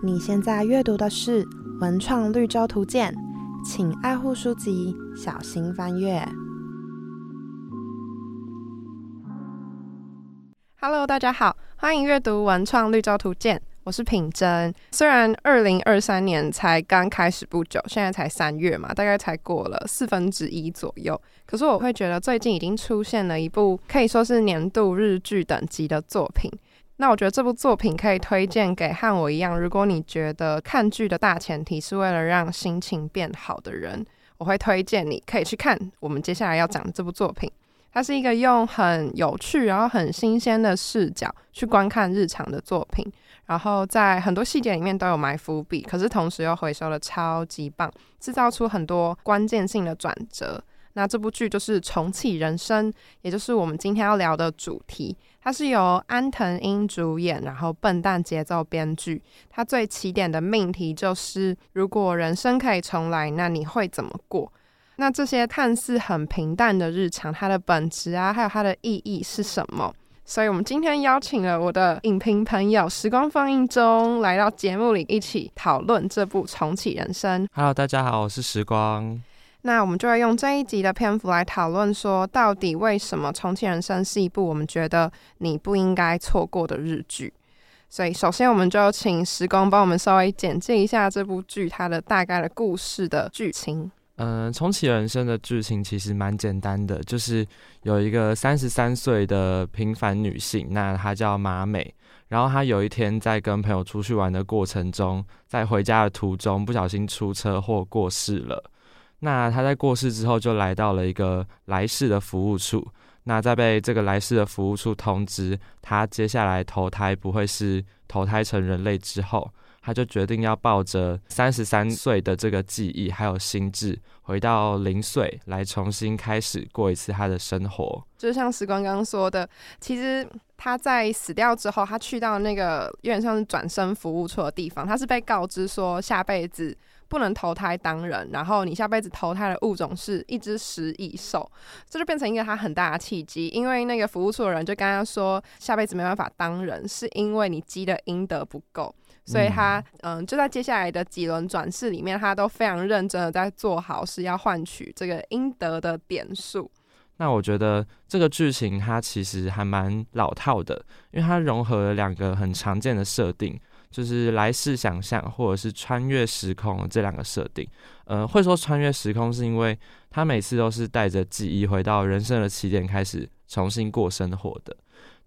你现在阅读的是《文创绿洲图鉴》，请爱护书籍，小心翻阅。Hello，大家好，欢迎阅读《文创绿洲图鉴》，我是品珍。虽然二零二三年才刚开始不久，现在才三月嘛，大概才过了四分之一左右，可是我会觉得最近已经出现了一部可以说是年度日剧等级的作品。那我觉得这部作品可以推荐给和我一样，如果你觉得看剧的大前提是为了让心情变好的人，我会推荐你可以去看我们接下来要讲的这部作品。它是一个用很有趣然后很新鲜的视角去观看日常的作品，然后在很多细节里面都有埋伏笔，可是同时又回收的超级棒，制造出很多关键性的转折。那这部剧就是重启人生，也就是我们今天要聊的主题。它是由安藤英主演，然后笨蛋节奏编剧。它最起点的命题就是：如果人生可以重来，那你会怎么过？那这些看似很平淡的日常，它的本质啊，还有它的意义是什么？所以，我们今天邀请了我的影评朋友时光放映中来到节目里，一起讨论这部重启人生。Hello，大家好，我是时光。那我们就会用这一集的篇幅来讨论，说到底为什么《重启人生》是一部我们觉得你不应该错过的日剧。所以，首先我们就请时光帮我们稍微简介一下这部剧它的大概的故事的剧情。嗯，《重启人生》的剧情其实蛮简单的，就是有一个三十三岁的平凡女性，那她叫马美，然后她有一天在跟朋友出去玩的过程中，在回家的途中不小心出车祸过世了。那他在过世之后，就来到了一个来世的服务处。那在被这个来世的服务处通知他接下来投胎不会是投胎成人类之后，他就决定要抱着三十三岁的这个记忆还有心智，回到零岁来重新开始过一次他的生活。就像时光刚刚说的，其实他在死掉之后，他去到那个有点像是转生服务处的地方，他是被告知说下辈子。不能投胎当人，然后你下辈子投胎的物种是一只食蚁兽，这就变成一个他很大的契机。因为那个服务处的人就跟他说，下辈子没办法当人，是因为你积的阴德不够。所以他嗯，就在接下来的几轮转世里面，他都非常认真的在做好事，要换取这个阴德的点数。那我觉得这个剧情它其实还蛮老套的，因为它融合了两个很常见的设定。就是来世想象，或者是穿越时空这两个设定。呃，会说穿越时空，是因为他每次都是带着记忆回到人生的起点，开始重新过生活的。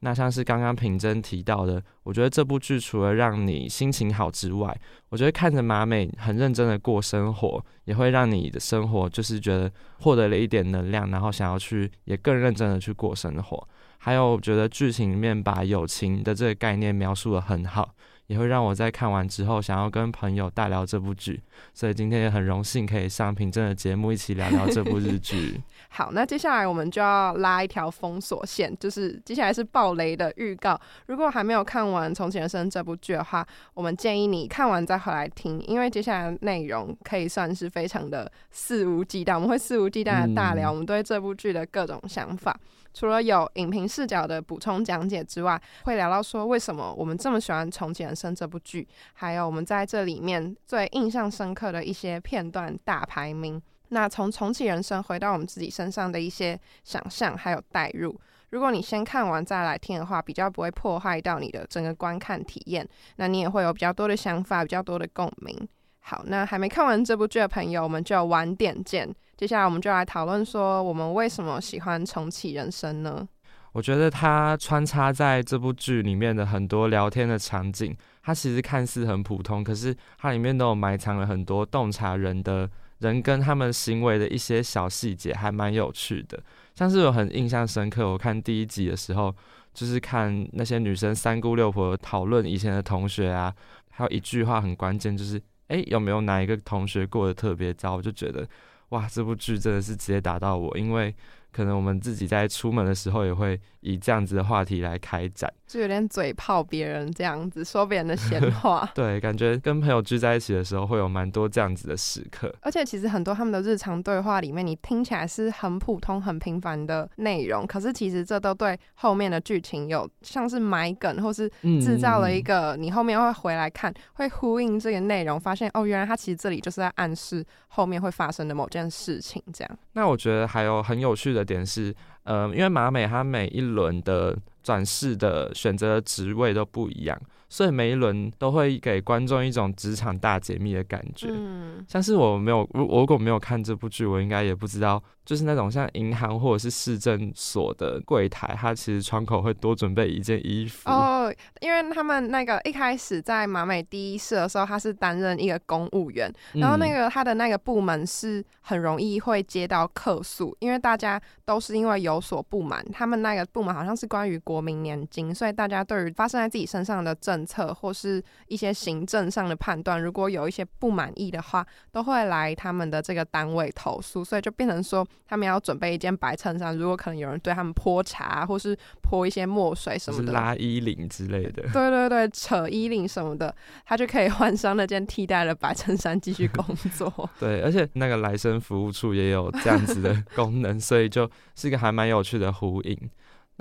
那像是刚刚品珍提到的，我觉得这部剧除了让你心情好之外，我觉得看着马美很认真的过生活，也会让你的生活就是觉得获得了一点能量，然后想要去也更认真的去过生活。还有，我觉得剧情里面把友情的这个概念描述的很好。也会让我在看完之后想要跟朋友大聊这部剧，所以今天也很荣幸可以上平正的节目一起聊聊这部日剧。好，那接下来我们就要拉一条封锁线，就是接下来是暴雷的预告。如果还没有看完《重启人生》这部剧的话，我们建议你看完再回来听，因为接下来内容可以算是非常的肆无忌惮，我们会肆无忌惮的大聊我们对这部剧的各种想法。除了有影评视角的补充讲解之外，会聊到说为什么我们这么喜欢《重启人生》这部剧，还有我们在这里面最印象深刻的一些片段大排名。那从《重启人生》回到我们自己身上的一些想象还有代入。如果你先看完再来听的话，比较不会破坏到你的整个观看体验，那你也会有比较多的想法，比较多的共鸣。好，那还没看完这部剧的朋友，我们就晚点见。接下来我们就来讨论说，我们为什么喜欢重启人生呢？我觉得它穿插在这部剧里面的很多聊天的场景，它其实看似很普通，可是它里面都有埋藏了很多洞察人的人跟他们行为的一些小细节，还蛮有趣的。像是我很印象深刻，我看第一集的时候，就是看那些女生三姑六婆讨论以前的同学啊，还有一句话很关键，就是哎有没有哪一个同学过得特别糟？我就觉得。哇，这部剧真的是直接打到我，因为可能我们自己在出门的时候也会以这样子的话题来开展，就有点嘴炮别人这样子说别人的闲话。对，感觉跟朋友聚在一起的时候会有蛮多这样子的时刻。而且其实很多他们的日常对话里面，你听起来是很普通、很平凡的内容，可是其实这都对后面的剧情有像是埋梗，或是制造了一个你后面会回来看，会呼应这个内容，发现哦，原来他其实这里就是在暗示后面会发生的某件事情。这样。那我觉得还有很有趣的点是，呃，因为马美它每一轮的转世的选择职位都不一样。所以每一轮都会给观众一种职场大解密的感觉，嗯，像是我没有，我如果没有看这部剧，我应该也不知道，就是那种像银行或者是市政所的柜台，它其实窗口会多准备一件衣服。哦，因为他们那个一开始在马美第一世的时候，他是担任一个公务员，然后那个他的那个部门是很容易会接到客诉，因为大家都是因为有所不满，他们那个部门好像是关于国民年金，所以大家对于发生在自己身上的政政策或是一些行政上的判断，如果有一些不满意的话，都会来他们的这个单位投诉，所以就变成说他们要准备一件白衬衫。如果可能有人对他们泼茶或是泼一些墨水什么的，拉衣领之类的，对对对，扯衣领什么的，他就可以换上那件替代的白衬衫继续工作。对，而且那个来生服务处也有这样子的 功能，所以就是一个还蛮有趣的呼应。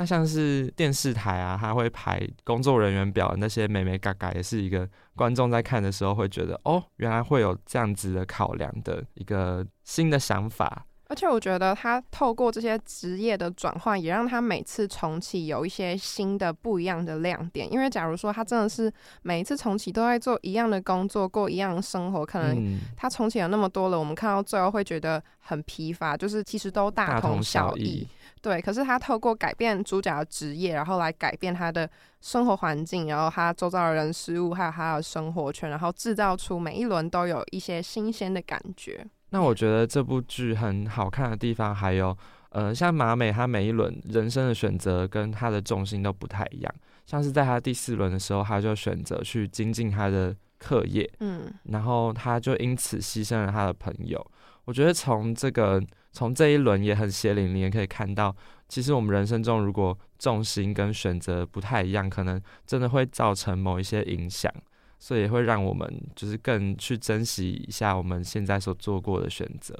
那像是电视台啊，他会排工作人员表，那些美美嘎嘎，也是一个观众在看的时候会觉得，哦，原来会有这样子的考量的一个新的想法。而且我觉得他透过这些职业的转换，也让他每次重启有一些新的不一样的亮点。因为假如说他真的是每一次重启都在做一样的工作，过一样的生活，可能他重启了那么多了，我们看到最后会觉得很疲乏，就是其实都大同小异。对，可是他透过改变主角的职业，然后来改变他的生活环境，然后他周遭的人事物，还有他的生活圈，然后制造出每一轮都有一些新鲜的感觉。那我觉得这部剧很好看的地方，还有呃，像马美，他每一轮人生的选择跟他的重心都不太一样。像是在他第四轮的时候，他就选择去精进他的课业，嗯，然后他就因此牺牲了他的朋友。我觉得从这个从这一轮也很血淋淋，也可以看到，其实我们人生中如果重心跟选择不太一样，可能真的会造成某一些影响，所以也会让我们就是更去珍惜一下我们现在所做过的选择。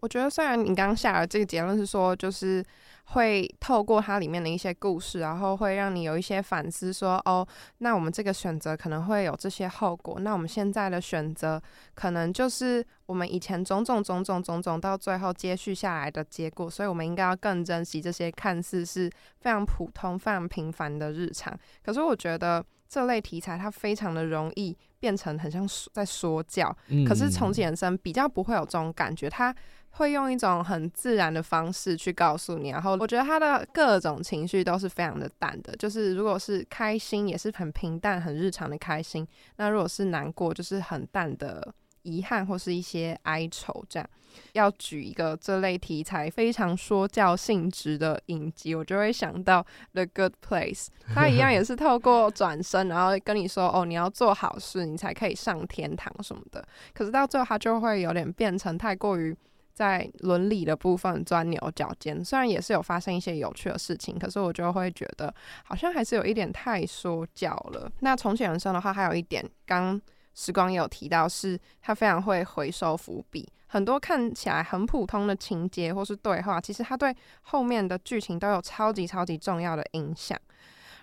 我觉得虽然你刚刚下的这个结论是说，就是会透过它里面的一些故事，然后会让你有一些反思，说哦，那我们这个选择可能会有这些后果，那我们现在的选择可能就是我们以前种种种种种种到最后接续下来的结果，所以我们应该要更珍惜这些看似是非常普通、非常平凡的日常。可是我觉得这类题材它非常的容易变成很像在说教，可是重启人生比较不会有这种感觉，它。会用一种很自然的方式去告诉你，然后我觉得他的各种情绪都是非常的淡的，就是如果是开心，也是很平淡、很日常的开心；那如果是难过，就是很淡的遗憾或是一些哀愁。这样，要举一个这类题材非常说教性质的影集，我就会想到《The Good Place 》，它一样也是透过转身，然后跟你说：“哦，你要做好事，你才可以上天堂什么的。”可是到最后，它就会有点变成太过于。在伦理的部分钻牛角尖，虽然也是有发生一些有趣的事情，可是我就会觉得好像还是有一点太说教了。那重启人生的话，还有一点，刚时光也有提到，是他非常会回收伏笔，很多看起来很普通的情节或是对话，其实他对后面的剧情都有超级超级重要的影响。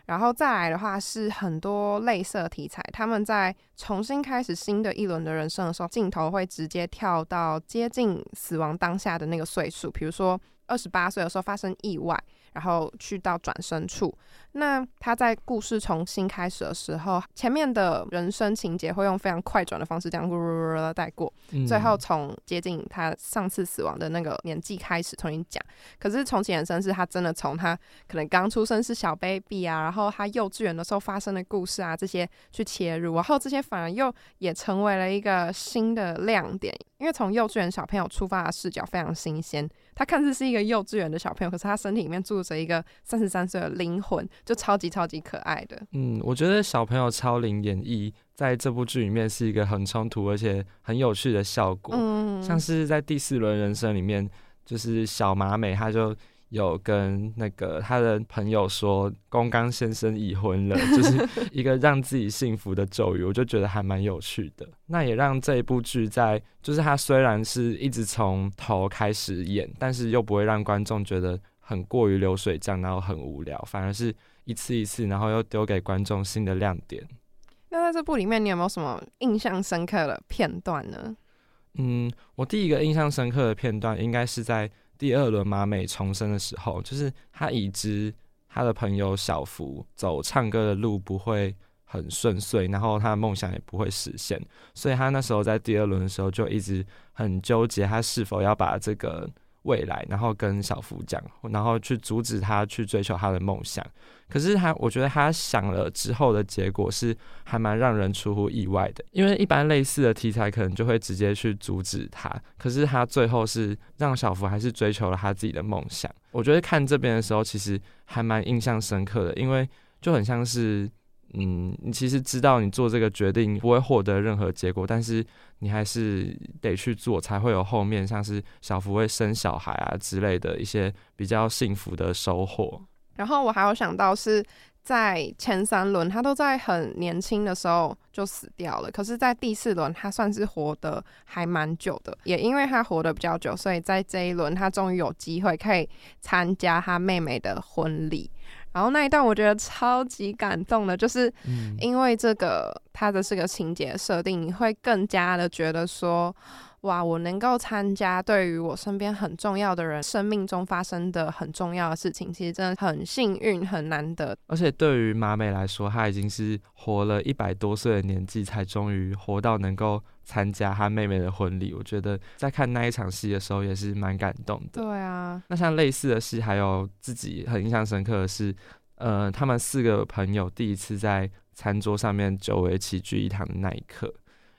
然后再来的话是很多类似题材，他们在重新开始新的一轮的人生的时候，镜头会直接跳到接近死亡当下的那个岁数，比如说二十八岁的时候发生意外。然后去到转身处，那他在故事重新开始的时候，前面的人生情节会用非常快转的方式这样带过，最后从接近他上次死亡的那个年纪开始重新讲。可是重启人生是他真的从他可能刚出生是小 baby 啊，然后他幼稚园的时候发生的故事啊这些去切入，然后这些反而又也成为了一个新的亮点，因为从幼稚园小朋友出发的视角非常新鲜。他看似是一个幼稚园的小朋友，可是他身体里面住着一个三十三岁的灵魂，就超级超级可爱的。嗯，我觉得小朋友超龄演绎在这部剧里面是一个很冲突而且很有趣的效果。嗯，像是在第四轮人生里面，就是小马美，他就有跟那个他的朋友说宫刚先生已婚了，就是一个让自己幸福的咒语，我就觉得还蛮有趣的。那也让这一部剧在，就是他虽然是一直从头开始演，但是又不会让观众觉得很过于流水账，然后很无聊，反而是一次一次，然后又丢给观众新的亮点。那在这部里面，你有没有什么印象深刻的片段呢？嗯，我第一个印象深刻的片段应该是在。第二轮马美重生的时候，就是他已知他的朋友小福走唱歌的路不会很顺遂，然后他的梦想也不会实现，所以他那时候在第二轮的时候就一直很纠结，他是否要把这个。未来，然后跟小福讲，然后去阻止他去追求他的梦想。可是他，我觉得他想了之后的结果是还蛮让人出乎意外的。因为一般类似的题材可能就会直接去阻止他，可是他最后是让小福还是追求了他自己的梦想。我觉得看这边的时候，其实还蛮印象深刻的，因为就很像是。嗯，你其实知道你做这个决定不会获得任何结果，但是你还是得去做，才会有后面像是小福会生小孩啊之类的一些比较幸福的收获。然后我还有想到是在前三轮他都在很年轻的时候就死掉了，可是，在第四轮他算是活得还蛮久的，也因为他活得比较久，所以在这一轮他终于有机会可以参加他妹妹的婚礼。然后那一段我觉得超级感动的，就是因为这个它的这个情节设定，你会更加的觉得说，哇，我能够参加对于我身边很重要的人生命中发生的很重要的事情，其实真的很幸运，很难得。而且对于马美来说，她已经是活了一百多岁的年纪，才终于活到能够。参加他妹妹的婚礼，我觉得在看那一场戏的时候也是蛮感动的。对啊，那像类似的戏，还有自己很印象深刻的是，呃，他们四个朋友第一次在餐桌上面久违齐聚一堂的那一刻。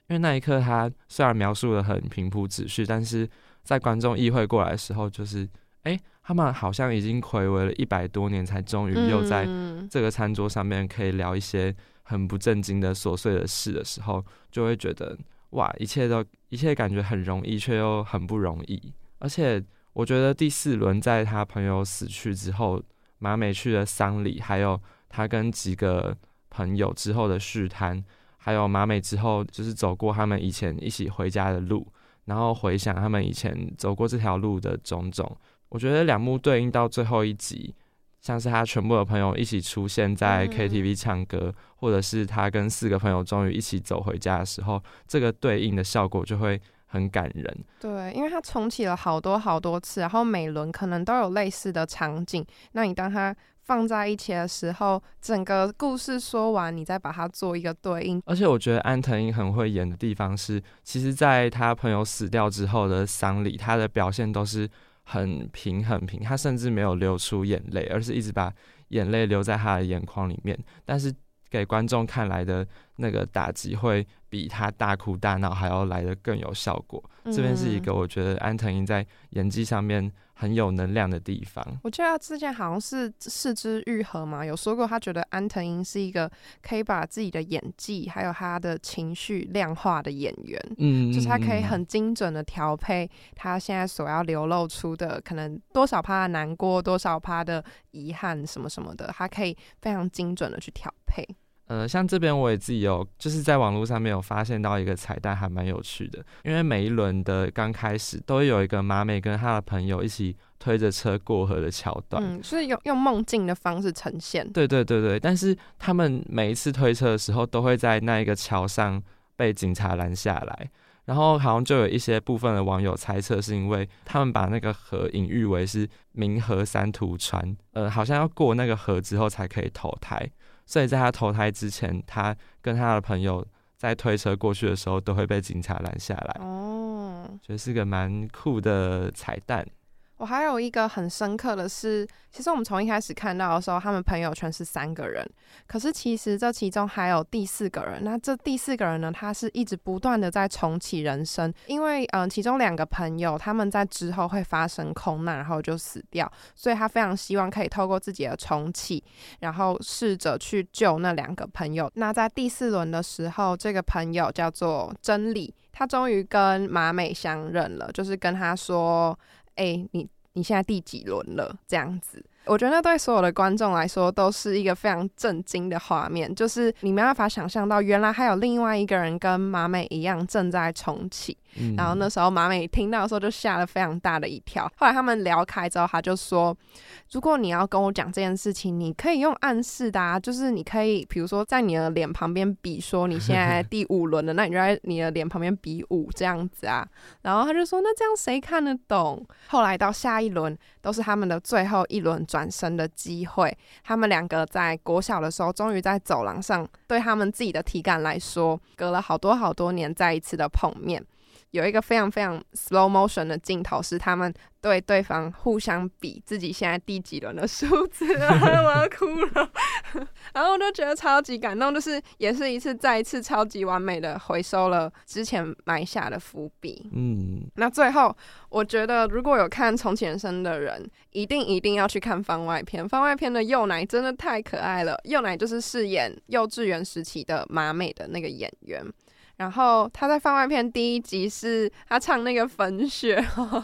因为那一刻，他虽然描述的很平铺直叙，但是在观众意会过来的时候，就是，哎，他们好像已经回违了一百多年，才终于又在这个餐桌上面可以聊一些很不正经的琐碎的事的时候，就会觉得。哇，一切都一切感觉很容易，却又很不容易。而且我觉得第四轮在他朋友死去之后，马美去的丧礼，还有他跟几个朋友之后的续摊，还有马美之后就是走过他们以前一起回家的路，然后回想他们以前走过这条路的种种，我觉得两幕对应到最后一集。像是他全部的朋友一起出现在 KTV 唱歌，或者是他跟四个朋友终于一起走回家的时候，这个对应的效果就会很感人。对，因为他重启了好多好多次，然后每轮可能都有类似的场景。那你当他放在一起的时候，整个故事说完，你再把它做一个对应。而且我觉得安藤英很会演的地方是，其实在他朋友死掉之后的丧礼，他的表现都是。很平很平，他甚至没有流出眼泪，而是一直把眼泪留在他的眼眶里面。但是给观众看来的那个打击会比他大哭大闹还要来的更有效果。这边是一个我觉得安藤英在演技上面。很有能量的地方。我记得他之前好像是四肢愈合嘛，有说过他觉得安藤英是一个可以把自己的演技还有他的情绪量化的演员，嗯，就是他可以很精准的调配他现在所要流露出的可能多少趴的难过，多少趴的遗憾什么什么的，他可以非常精准的去调配。呃，像这边我也自己有，就是在网络上面有发现到一个彩蛋，还蛮有趣的。因为每一轮的刚开始都会有一个马美跟他的朋友一起推着车过河的桥段，嗯，是用用梦境的方式呈现。对对对对，但是他们每一次推车的时候，都会在那一个桥上被警察拦下来，然后好像就有一些部分的网友猜测，是因为他们把那个河隐喻为是明河三途川，呃，好像要过那个河之后才可以投胎。所以在他投胎之前，他跟他的朋友在推车过去的时候，都会被警察拦下来。哦，觉得是个蛮酷的彩蛋。我还有一个很深刻的是，其实我们从一开始看到的时候，他们朋友圈是三个人，可是其实这其中还有第四个人。那这第四个人呢，他是一直不断的在重启人生，因为嗯，其中两个朋友他们在之后会发生空难，然后就死掉，所以他非常希望可以透过自己的重启，然后试着去救那两个朋友。那在第四轮的时候，这个朋友叫做真理，他终于跟马美相认了，就是跟他说。哎，你你现在第几轮了？这样子。我觉得对所有的观众来说都是一个非常震惊的画面，就是你没办法想象到，原来还有另外一个人跟马美一样正在重启。然后那时候马美听到的时候就吓了非常大的一跳。后来他们聊开之后，他就说：“如果你要跟我讲这件事情，你可以用暗示的，啊，就是你可以比如说在你的脸旁边比说你现在第五轮了，那你就在你的脸旁边比五这样子啊。”然后他就说：“那这样谁看得懂？”后来到下一轮都是他们的最后一轮转身的机会。他们两个在国小的时候，终于在走廊上，对他们自己的体感来说，隔了好多好多年再一次的碰面。有一个非常非常 slow motion 的镜头，是他们对对方互相比自己现在第几轮的数字，我要哭了。然后我就觉得超级感动，就是也是一次再一次超级完美的回收了之前埋下的伏笔。嗯，那最后我觉得如果有看重启人生的人，一定一定要去看番外篇。番外篇的幼奶真的太可爱了，幼奶就是饰演幼稚园时期的马美的那个演员。然后他在番外篇第一集是他唱那个粉雪，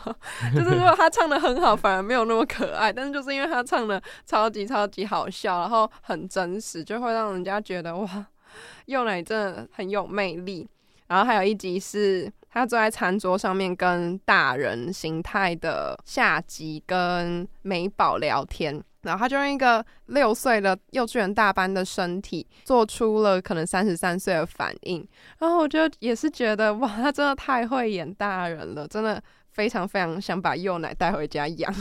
就是如果他唱的很好，反而没有那么可爱。但是就是因为他唱的超级超级好笑，然后很真实，就会让人家觉得哇，幼奶真的很有魅力。然后还有一集是他坐在餐桌上面跟大人形态的夏吉跟美宝聊天。然后他就用一个六岁的幼稚园大班的身体，做出了可能三十三岁的反应。然后我就也是觉得，哇，他真的太会演大人了，真的非常非常想把幼奶带回家养。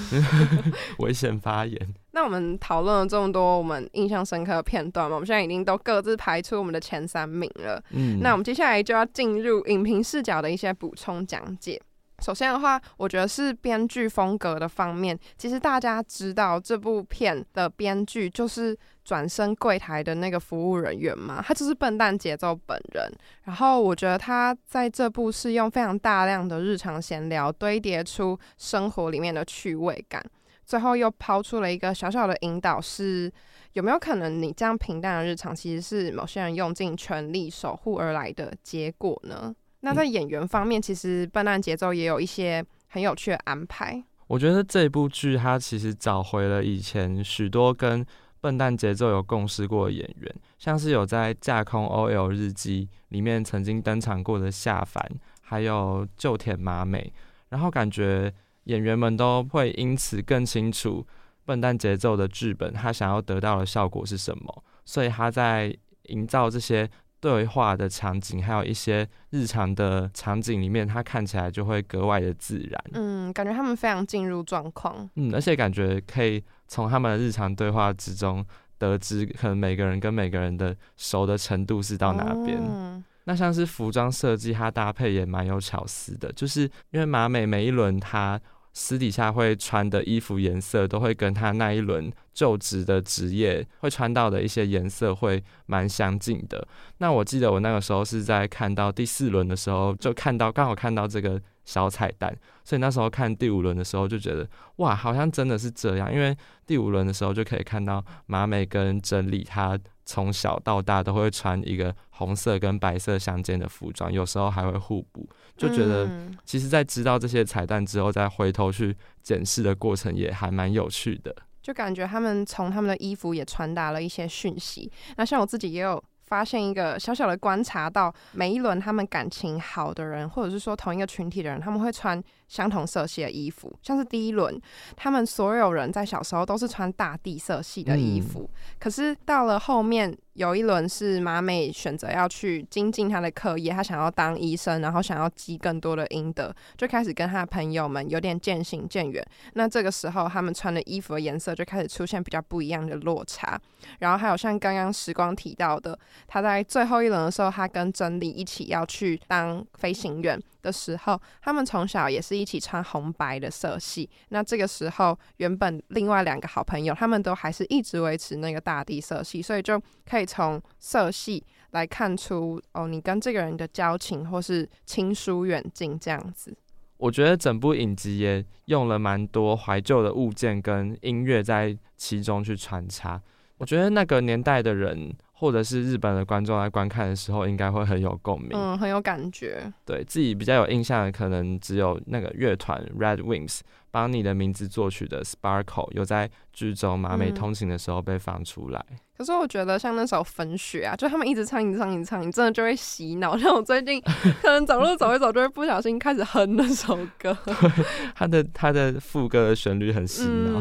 危险发言。那我们讨论了这么多我们印象深刻的片段嘛，我们现在已经都各自排出我们的前三名了。嗯，那我们接下来就要进入影评视角的一些补充讲解。首先的话，我觉得是编剧风格的方面。其实大家知道这部片的编剧就是转身柜台的那个服务人员嘛，他就是笨蛋节奏本人。然后我觉得他在这部是用非常大量的日常闲聊堆叠出生活里面的趣味感，最后又抛出了一个小小的引导：是有没有可能你这样平淡的日常，其实是某些人用尽全力守护而来的结果呢？那在演员方面，其实《笨蛋节奏》也有一些很有趣的安排。我觉得这部剧它其实找回了以前许多跟《笨蛋节奏》有共事过的演员，像是有在《架空 OL 日记》里面曾经登场过的夏凡，还有旧田麻美。然后感觉演员们都会因此更清楚《笨蛋节奏》的剧本，他想要得到的效果是什么，所以他在营造这些。对话的场景，还有一些日常的场景里面，它看起来就会格外的自然。嗯，感觉他们非常进入状况。嗯，而且感觉可以从他们的日常对话之中得知，可能每个人跟每个人的熟的程度是到哪边。嗯那像是服装设计，它搭配也蛮有巧思的，就是因为马美每一轮它。私底下会穿的衣服颜色都会跟他那一轮就职的职业会穿到的一些颜色会蛮相近的。那我记得我那个时候是在看到第四轮的时候，就看到刚好看到这个小彩蛋，所以那时候看第五轮的时候就觉得哇，好像真的是这样。因为第五轮的时候就可以看到马美跟真理他。从小到大都会穿一个红色跟白色相间的服装，有时候还会互补，就觉得其实，在知道这些彩蛋之后，再回头去检视的过程也还蛮有趣的。就感觉他们从他们的衣服也传达了一些讯息。那像我自己也有发现一个小小的观察到，每一轮他们感情好的人，或者是说同一个群体的人，他们会穿相同色系的衣服。像是第一轮，他们所有人在小时候都是穿大地色系的衣服，可是到了后面。有一轮是马美选择要去精进他的课业，他想要当医生，然后想要积更多的阴德，就开始跟他的朋友们有点渐行渐远。那这个时候，他们穿的衣服的颜色就开始出现比较不一样的落差。然后还有像刚刚时光提到的，他在最后一轮的时候，他跟真理一起要去当飞行员。的时候，他们从小也是一起穿红白的色系。那这个时候，原本另外两个好朋友，他们都还是一直维持那个大地色系，所以就可以从色系来看出哦，你跟这个人的交情或是亲疏远近这样子。我觉得整部影集也用了蛮多怀旧的物件跟音乐在其中去穿插。我觉得那个年代的人。或者是日本的观众来观看的时候，应该会很有共鸣，嗯，很有感觉。对自己比较有印象的，可能只有那个乐团 Red Wings 帮你的名字作曲的 Sparkle，有在剧中马美通勤的时候被放出来。可是我觉得像那首《粉雪》啊，就他们一直唱、一直唱、一直唱，你真的就会洗脑。像我最近 可能走路走一走，就会不小心开始哼那首歌。他的他的副歌的旋律很洗脑。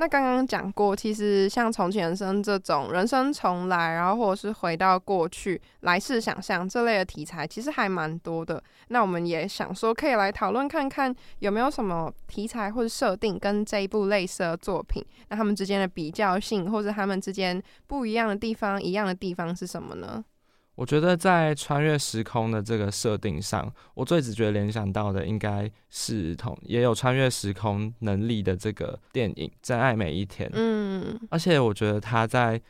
那刚刚讲过，其实像重启人生这种人生重来，然后或者是回到过去、来世想象这类的题材，其实还蛮多的。那我们也想说，可以来讨论看看有没有什么题材或者设定跟这一部类似的作品，那他们之间的比较性，或者他们之间不一样的地方、一样的地方是什么呢？我觉得在穿越时空的这个设定上，我最直觉联想到的应该是同也有穿越时空能力的这个电影《真爱每一天》。嗯，而且我觉得他在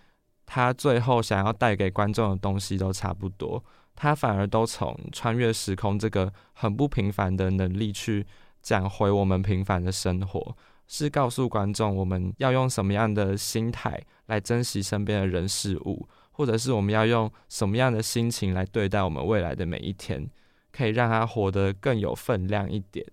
他最后想要带给观众的东西都差不多，他反而都从穿越时空这个很不平凡的能力去讲回我们平凡的生活，是告诉观众我们要用什么样的心态来珍惜身边的人事物。或者是我们要用什么样的心情来对待我们未来的每一天，可以让他活得更有分量一点。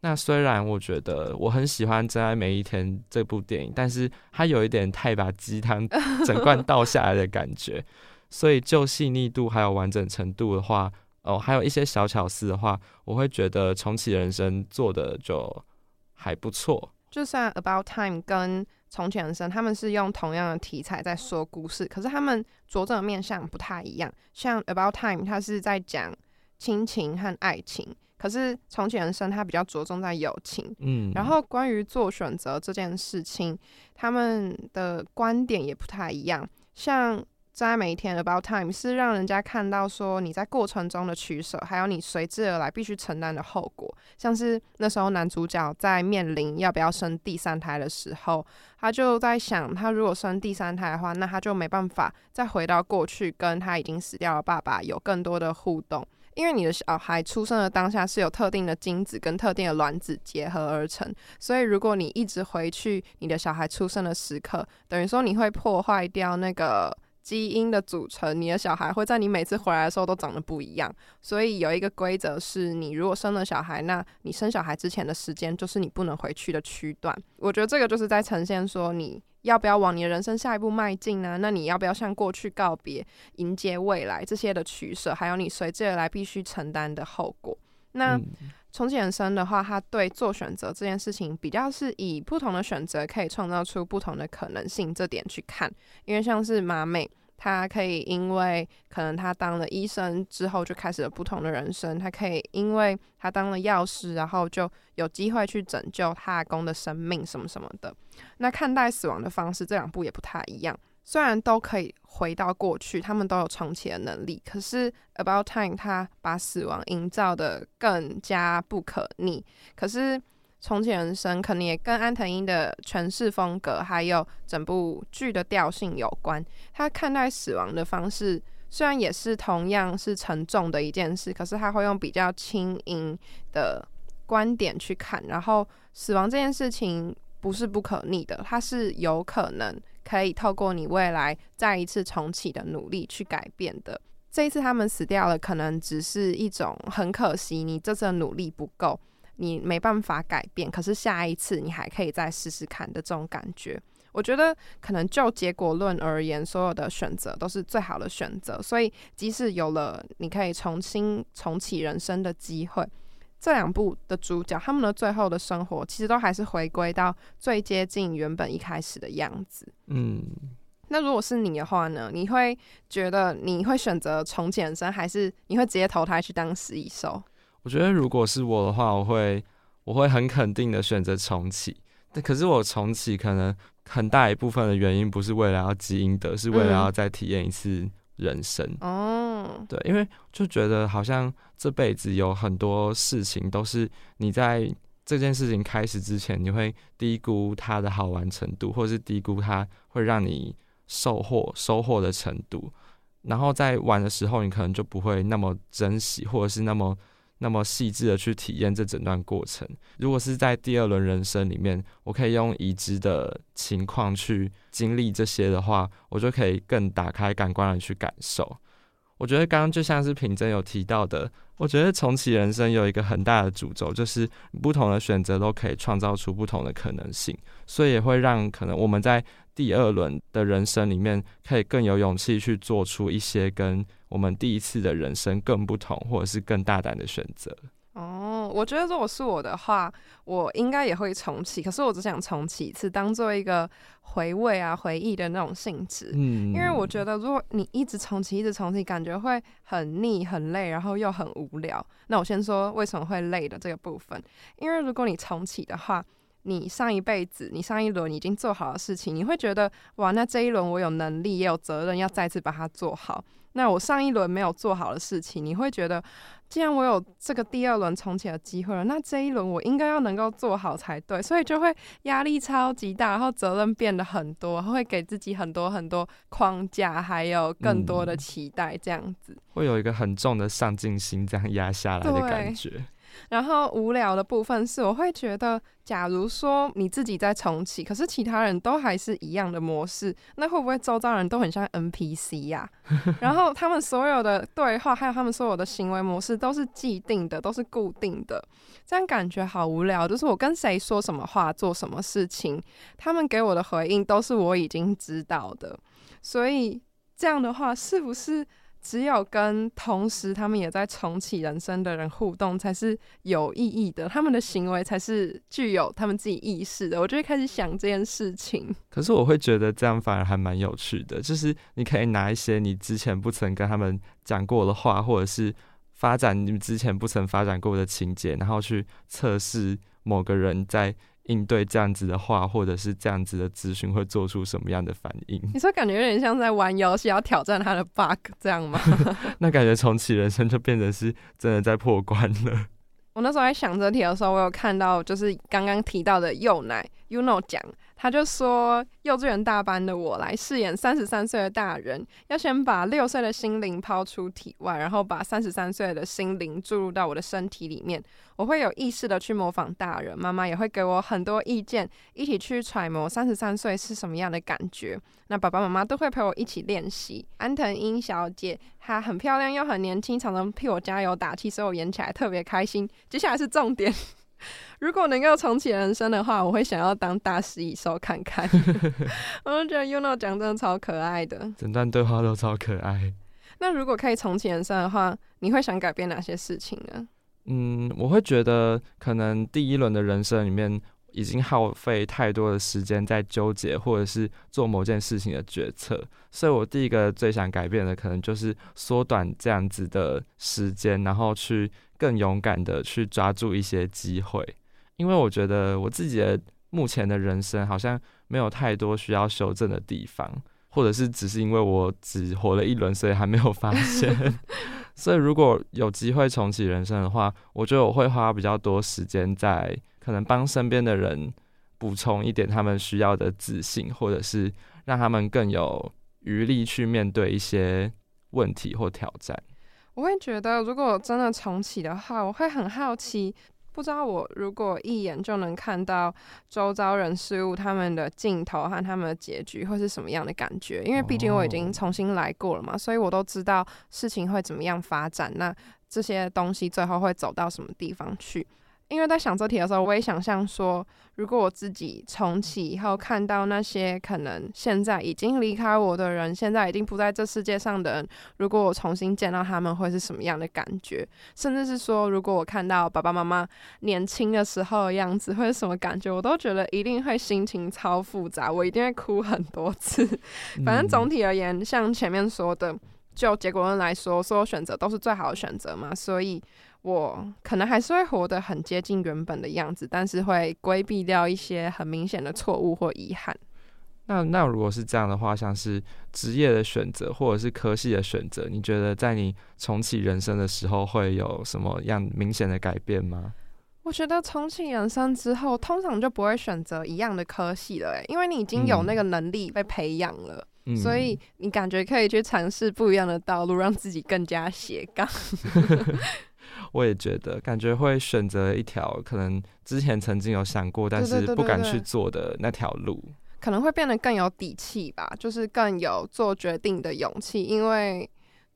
那虽然我觉得我很喜欢《真爱每一天》这部电影，但是它有一点太把鸡汤 整罐倒下来的感觉。所以就细腻度还有完整程度的话，哦，还有一些小巧思的话，我会觉得重启人生做的就还不错。就算《About Time》跟重启人生，他们是用同样的题材在说故事，可是他们着重的面向不太一样。像《About Time》，它是在讲亲情和爱情，可是从前人生它比较着重在友情。嗯，然后关于做选择这件事情，他们的观点也不太一样。像在每一天 About Time 是让人家看到说你在过程中的取舍，还有你随之而来必须承担的后果。像是那时候男主角在面临要不要生第三胎的时候，他就在想，他如果生第三胎的话，那他就没办法再回到过去跟他已经死掉的爸爸有更多的互动，因为你的小孩出生的当下是有特定的精子跟特定的卵子结合而成，所以如果你一直回去你的小孩出生的时刻，等于说你会破坏掉那个。基因的组成，你的小孩会在你每次回来的时候都长得不一样。所以有一个规则是，你如果生了小孩，那你生小孩之前的时间就是你不能回去的区段。我觉得这个就是在呈现说，你要不要往你的人生下一步迈进呢？那你要不要向过去告别，迎接未来这些的取舍，还有你随之而来必须承担的后果。那重启人生的话，他对做选择这件事情比较是以不同的选择可以创造出不同的可能性这点去看，因为像是马美。他可以因为可能他当了医生之后就开始了不同的人生，他可以因为他当了药师，然后就有机会去拯救他阿公的生命什么什么的。那看待死亡的方式，这两部也不太一样。虽然都可以回到过去，他们都有重启的能力，可是 About Time 他把死亡营造的更加不可逆，可是。重启人生可能也跟安藤英的诠释风格，还有整部剧的调性有关。他看待死亡的方式，虽然也是同样是沉重的一件事，可是他会用比较轻盈的观点去看。然后，死亡这件事情不是不可逆的，它是有可能可以透过你未来再一次重启的努力去改变的。这一次他们死掉了，可能只是一种很可惜，你这次的努力不够。你没办法改变，可是下一次你还可以再试试看的这种感觉，我觉得可能就结果论而言，所有的选择都是最好的选择。所以即使有了你可以重新重启人生的机会，这两部的主角他们的最后的生活其实都还是回归到最接近原本一开始的样子。嗯，那如果是你的话呢？你会觉得你会选择重启人生，还是你会直接投胎去当食蚁兽？我觉得如果是我的话，我会我会很肯定的选择重启。但可是我重启可能很大一部分的原因不是为了要积阴德，是为了要再体验一次人生。哦，对，因为就觉得好像这辈子有很多事情都是你在这件事情开始之前，你会低估它的好玩程度，或是低估它会让你收获收获的程度。然后在玩的时候，你可能就不会那么珍惜，或者是那么那么细致的去体验这整段过程。如果是在第二轮人生里面，我可以用已知的情况去经历这些的话，我就可以更打开感官的去感受。我觉得刚刚就像是品珍有提到的，我觉得重启人生有一个很大的主轴，就是不同的选择都可以创造出不同的可能性，所以也会让可能我们在第二轮的人生里面，可以更有勇气去做出一些跟我们第一次的人生更不同，或者是更大胆的选择。哦，我觉得如果是我的话，我应该也会重启。可是我只想重启一次，当做一个回味啊、回忆的那种性质。嗯，因为我觉得如果你一直重启、一直重启，感觉会很腻、很累，然后又很无聊。那我先说为什么会累的这个部分。因为如果你重启的话，你上一辈子、你上一轮已经做好的事情，你会觉得哇，那这一轮我有能力也有责任要再次把它做好。那我上一轮没有做好的事情，你会觉得，既然我有这个第二轮重启的机会了，那这一轮我应该要能够做好才对，所以就会压力超级大，然后责任变得很多，会给自己很多很多框架，还有更多的期待，这样子。会有一个很重的上进心这样压下来的感觉。然后无聊的部分是，我会觉得，假如说你自己在重启，可是其他人都还是一样的模式，那会不会周遭人都很像 NPC 呀？然后他们所有的对话，还有他们所有的行为模式都是既定的，都是固定的，这样感觉好无聊。就是我跟谁说什么话，做什么事情，他们给我的回应都是我已经知道的，所以这样的话，是不是？只有跟同时他们也在重启人生的人互动，才是有意义的。他们的行为才是具有他们自己意识的。我就会开始想这件事情。可是我会觉得这样反而还蛮有趣的，就是你可以拿一些你之前不曾跟他们讲过的话，或者是发展你之前不曾发展过的情节，然后去测试某个人在。应对这样子的话，或者是这样子的咨询，会做出什么样的反应？你说感觉有点像在玩游戏，要挑战他的 bug 这样吗？那感觉重启人生就变成是真的在破关了。我那时候在想这题的时候，我有看到就是刚刚提到的幼奶 u n o 讲。他就说，幼稚园大班的我来饰演三十三岁的大人，要先把六岁的心灵抛出体外，然后把三十三岁的心灵注入到我的身体里面。我会有意识的去模仿大人，妈妈也会给我很多意见，一起去揣摩三十三岁是什么样的感觉。那爸爸妈妈都会陪我一起练习。安藤英小姐，她很漂亮又很年轻，常常替我加油打气，所以我演起来特别开心。接下来是重点。如果能够重启人生的话，我会想要当大师蚁兽看看。我就觉得 Uno 讲真的超可爱的，整段对话都超可爱。那如果可以重启人生的话，你会想改变哪些事情呢？嗯，我会觉得可能第一轮的人生里面已经耗费太多的时间在纠结或者是做某件事情的决策，所以我第一个最想改变的可能就是缩短这样子的时间，然后去。更勇敢的去抓住一些机会，因为我觉得我自己的目前的人生好像没有太多需要修正的地方，或者是只是因为我只活了一轮，所以还没有发现。所以如果有机会重启人生的话，我觉得我会花比较多时间在可能帮身边的人补充一点他们需要的自信，或者是让他们更有余力去面对一些问题或挑战。我会觉得，如果真的重启的话，我会很好奇，不知道我如果一眼就能看到周遭人事物他们的镜头和他们的结局会是什么样的感觉？因为毕竟我已经重新来过了嘛，所以我都知道事情会怎么样发展，那这些东西最后会走到什么地方去。因为在想这题的时候，我也想象说，如果我自己重启以后，看到那些可能现在已经离开我的人，现在已经不在这世界上的人，如果我重新见到他们，会是什么样的感觉？甚至是说，如果我看到爸爸妈妈年轻的时候的样子，会是什么感觉？我都觉得一定会心情超复杂，我一定会哭很多次。反正总体而言，像前面说的，就结果论来说，所有选择都是最好的选择嘛，所以。我可能还是会活得很接近原本的样子，但是会规避掉一些很明显的错误或遗憾。那那如果是这样的话，像是职业的选择或者是科系的选择，你觉得在你重启人生的时候会有什么样明显的改变吗？我觉得重启人生之后，通常就不会选择一样的科系了，因为你已经有那个能力被培养了，所以你感觉可以去尝试不一样的道路，让自己更加斜杠。我也觉得，感觉会选择一条可能之前曾经有想过，但是不敢去做的那条路，可能会变得更有底气吧，就是更有做决定的勇气，因为。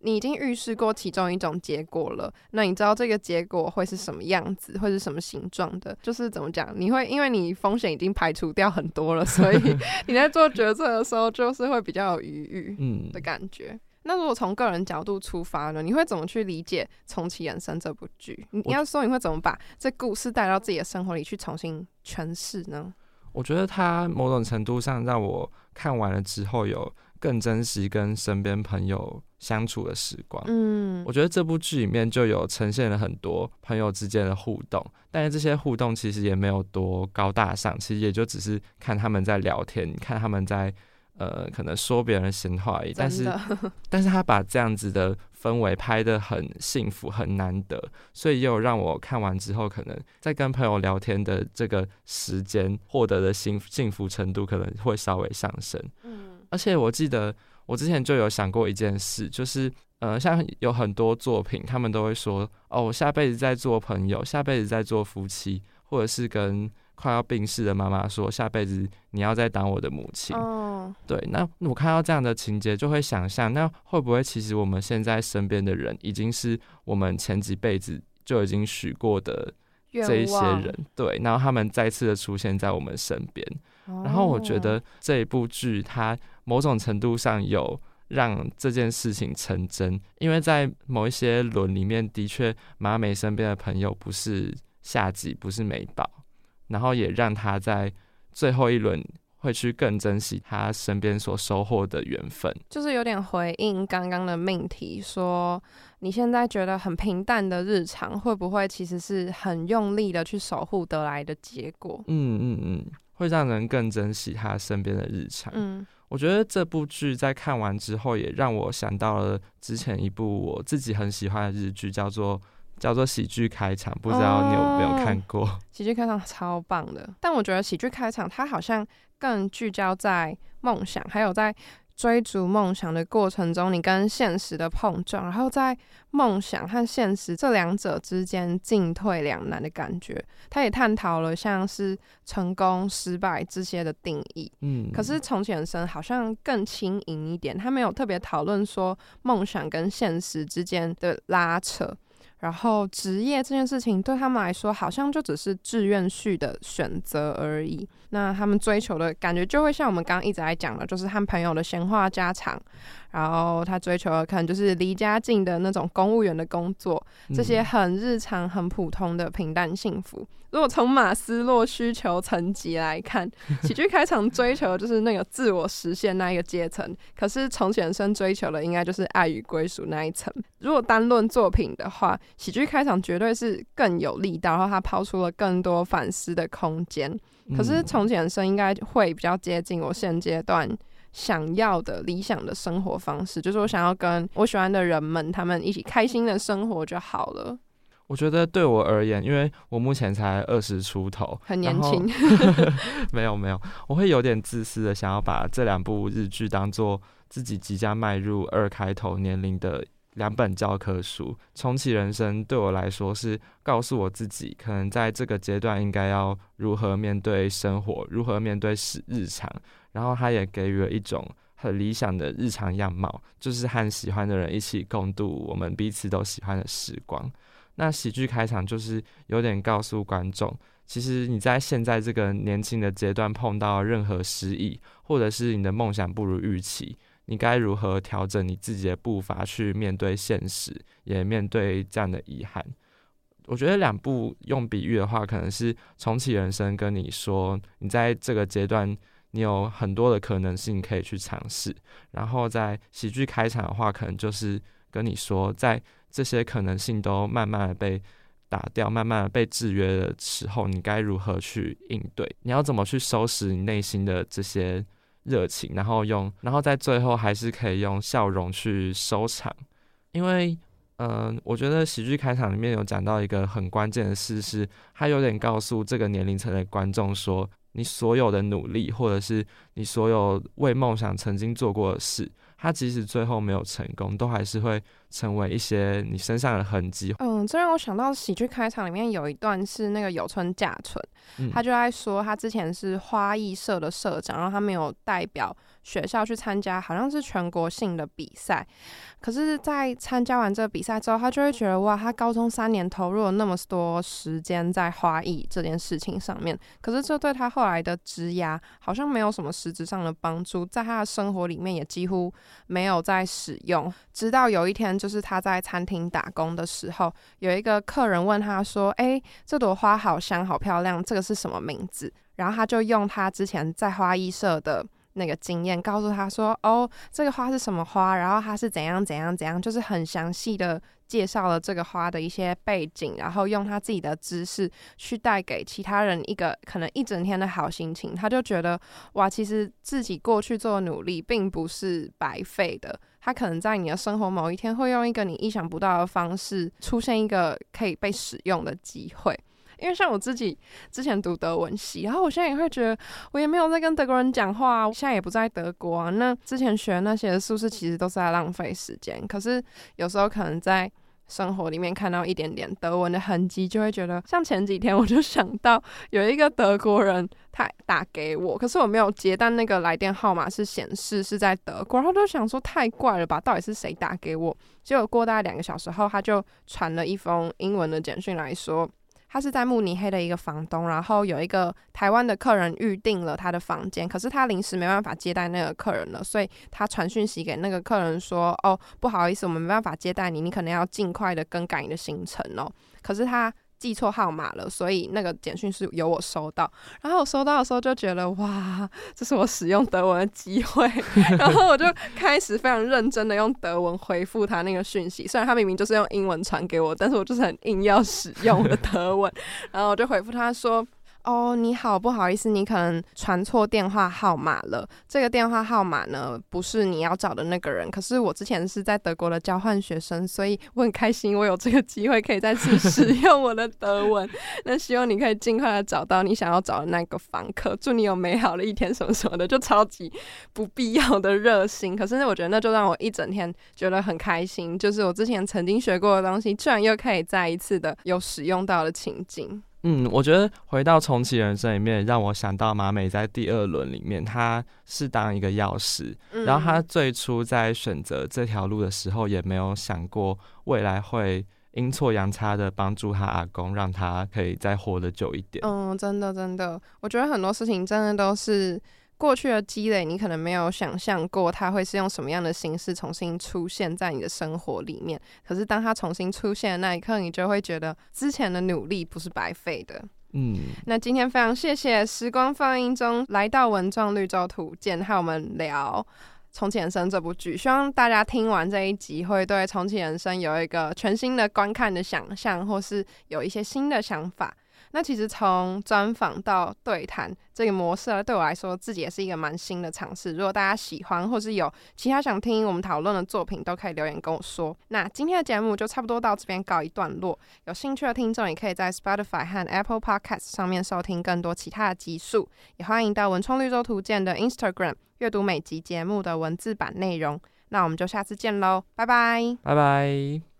你已经预示过其中一种结果了，那你知道这个结果会是什么样子，会是什么形状的？就是怎么讲，你会因为你风险已经排除掉很多了，所以 你在做决策的时候就是会比较有余裕，嗯的感觉。那如果从个人角度出发呢，你会怎么去理解《重启人生》这部剧？你要说你会怎么把这故事带到自己的生活里去重新诠释呢？我觉得它某种程度上让我看完了之后有。更珍惜跟身边朋友相处的时光。嗯，我觉得这部剧里面就有呈现了很多朋友之间的互动，但是这些互动其实也没有多高大上，其实也就只是看他们在聊天，看他们在呃可能说别人闲话而已。但是，但是他把这样子的氛围拍的很幸福，很难得，所以也有让我看完之后，可能在跟朋友聊天的这个时间获得的幸幸福程度可能会稍微上升。嗯。而且我记得我之前就有想过一件事，就是呃，像有很多作品，他们都会说哦，我下辈子再做朋友，下辈子再做夫妻，或者是跟快要病逝的妈妈说，下辈子你要再当我的母亲。哦，对，那我看到这样的情节，就会想象，那会不会其实我们现在身边的人，已经是我们前几辈子就已经许过的这一些人？对，然后他们再次的出现在我们身边。然后我觉得这一部剧它。某种程度上有让这件事情成真，因为在某一些轮里面，的确马美身边的朋友不是夏季，不是美宝，然后也让他在最后一轮会去更珍惜他身边所收获的缘分，就是有点回应刚刚的命题，说你现在觉得很平淡的日常，会不会其实是很用力的去守护得来的结果？嗯嗯嗯，会让人更珍惜他身边的日常。嗯。我觉得这部剧在看完之后，也让我想到了之前一部我自己很喜欢的日剧，叫做叫做《喜剧开场》，不知道你有没有看过？喜剧开场超棒的，但我觉得喜剧开场它好像更聚焦在梦想，还有在。追逐梦想的过程中，你跟现实的碰撞，然后在梦想和现实这两者之间进退两难的感觉。他也探讨了像是成功、失败这些的定义。嗯，可是重启人生好像更轻盈一点，他没有特别讨论说梦想跟现实之间的拉扯。然后职业这件事情对他们来说，好像就只是志愿序的选择而已。那他们追求的感觉，就会像我们刚刚一直在讲的，就是和朋友的闲话家常。然后他追求的可能就是离家近的那种公务员的工作，这些很日常、很普通的平淡幸福。如果从马斯洛需求层级来看，喜剧开场追求就是那个自我实现那一个阶层，可是重启人生追求的应该就是爱与归属那一层。如果单论作品的话，喜剧开场绝对是更有力道，然后他抛出了更多反思的空间。可是重启人生应该会比较接近我现阶段。想要的理想的生活方式，就是我想要跟我喜欢的人们，他们一起开心的生活就好了。我觉得对我而言，因为我目前才二十出头，很年轻。没有没有，我会有点自私的，想要把这两部日剧当做自己即将迈入二开头年龄的两本教科书。重启人生对我来说是告诉我自己，可能在这个阶段应该要如何面对生活，如何面对日日常。然后他也给予了一种很理想的日常样貌，就是和喜欢的人一起共度我们彼此都喜欢的时光。那喜剧开场就是有点告诉观众，其实你在现在这个年轻的阶段碰到任何失意，或者是你的梦想不如预期，你该如何调整你自己的步伐去面对现实，也面对这样的遗憾？我觉得两部用比喻的话，可能是重启人生跟你说，你在这个阶段。你有很多的可能性可以去尝试，然后在喜剧开场的话，可能就是跟你说，在这些可能性都慢慢的被打掉、慢慢的被制约的时候，你该如何去应对？你要怎么去收拾你内心的这些热情，然后用，然后在最后还是可以用笑容去收场？因为，嗯，我觉得喜剧开场里面有讲到一个很关键的事，是他有点告诉这个年龄层的观众说。你所有的努力，或者是你所有为梦想曾经做过的事，它即使最后没有成功，都还是会成为一些你身上的痕迹。嗯，这让我想到喜剧开场里面有一段是那个有村架纯，他就在说他之前是花艺社的社长，然后他没有代表学校去参加，好像是全国性的比赛。可是，在参加完这个比赛之后，他就会觉得哇，他高中三年投入了那么多时间在花艺这件事情上面，可是这对他后来的职涯好像没有什么实质上的帮助，在他的生活里面也几乎没有在使用。直到有一天，就是他在餐厅打工的时候，有一个客人问他说：“哎，这朵花好香，好漂亮，这个是什么名字？”然后他就用他之前在花艺社的。那个经验告诉他说：“哦，这个花是什么花？然后它是怎样怎样怎样，就是很详细的介绍了这个花的一些背景，然后用他自己的知识去带给其他人一个可能一整天的好心情。他就觉得哇，其实自己过去做的努力并不是白费的。他可能在你的生活某一天会用一个你意想不到的方式出现一个可以被使用的机会。”因为像我自己之前读德文系，然后我现在也会觉得我也没有在跟德国人讲话，现在也不在德国啊。那之前学那些是不是其实都是在浪费时间？可是有时候可能在生活里面看到一点点德文的痕迹，就会觉得像前几天我就想到有一个德国人他打给我，可是我没有接，但那个来电号码是显示是在德国，然后就想说太怪了吧，到底是谁打给我？结果过大概两个小时后，他就传了一封英文的简讯来说。他是在慕尼黑的一个房东，然后有一个台湾的客人预定了他的房间，可是他临时没办法接待那个客人了，所以他传讯息给那个客人说：“哦，不好意思，我们没办法接待你，你可能要尽快的更改你的行程哦。”可是他。记错号码了，所以那个简讯是由我收到。然后我收到的时候就觉得，哇，这是我使用德文的机会。然后我就开始非常认真的用德文回复他那个讯息，虽然他明明就是用英文传给我，但是我就是很硬要使用我的德文。然后我就回复他说。哦，你好，不好意思，你可能传错电话号码了。这个电话号码呢，不是你要找的那个人。可是我之前是在德国的交换学生，所以我很开心，我有这个机会可以再次 使用我的德文。那希望你可以尽快的找到你想要找的那个房客。祝你有美好的一天，什么什么的，就超级不必要的热心。可是我觉得那就让我一整天觉得很开心，就是我之前曾经学过的东西，居然又可以再一次的有使用到的情景。嗯，我觉得回到重启人生里面，让我想到马美在第二轮里面，他是当一个药师，然后他最初在选择这条路的时候，也没有想过未来会阴错阳差的帮助他阿公，让他可以再活得久一点。嗯，真的真的，我觉得很多事情真的都是。过去的积累，你可能没有想象过它会是用什么样的形式重新出现在你的生活里面。可是当它重新出现的那一刻，你就会觉得之前的努力不是白费的。嗯，那今天非常谢谢时光放映中来到文创绿洲图鉴，和我们聊《重启人生》这部剧。希望大家听完这一集，会对《重启人生》有一个全新的观看的想象，或是有一些新的想法。那其实从专访到对谈这个模式，对我来说自己也是一个蛮新的尝试。如果大家喜欢，或是有其他想听我们讨论的作品，都可以留言跟我说。那今天的节目就差不多到这边告一段落。有兴趣的听众也可以在 Spotify 和 Apple Podcast 上面收听更多其他的集数。也欢迎到文创绿洲图鉴的 Instagram 阅读每集节目的文字版内容。那我们就下次见喽，拜拜，拜拜。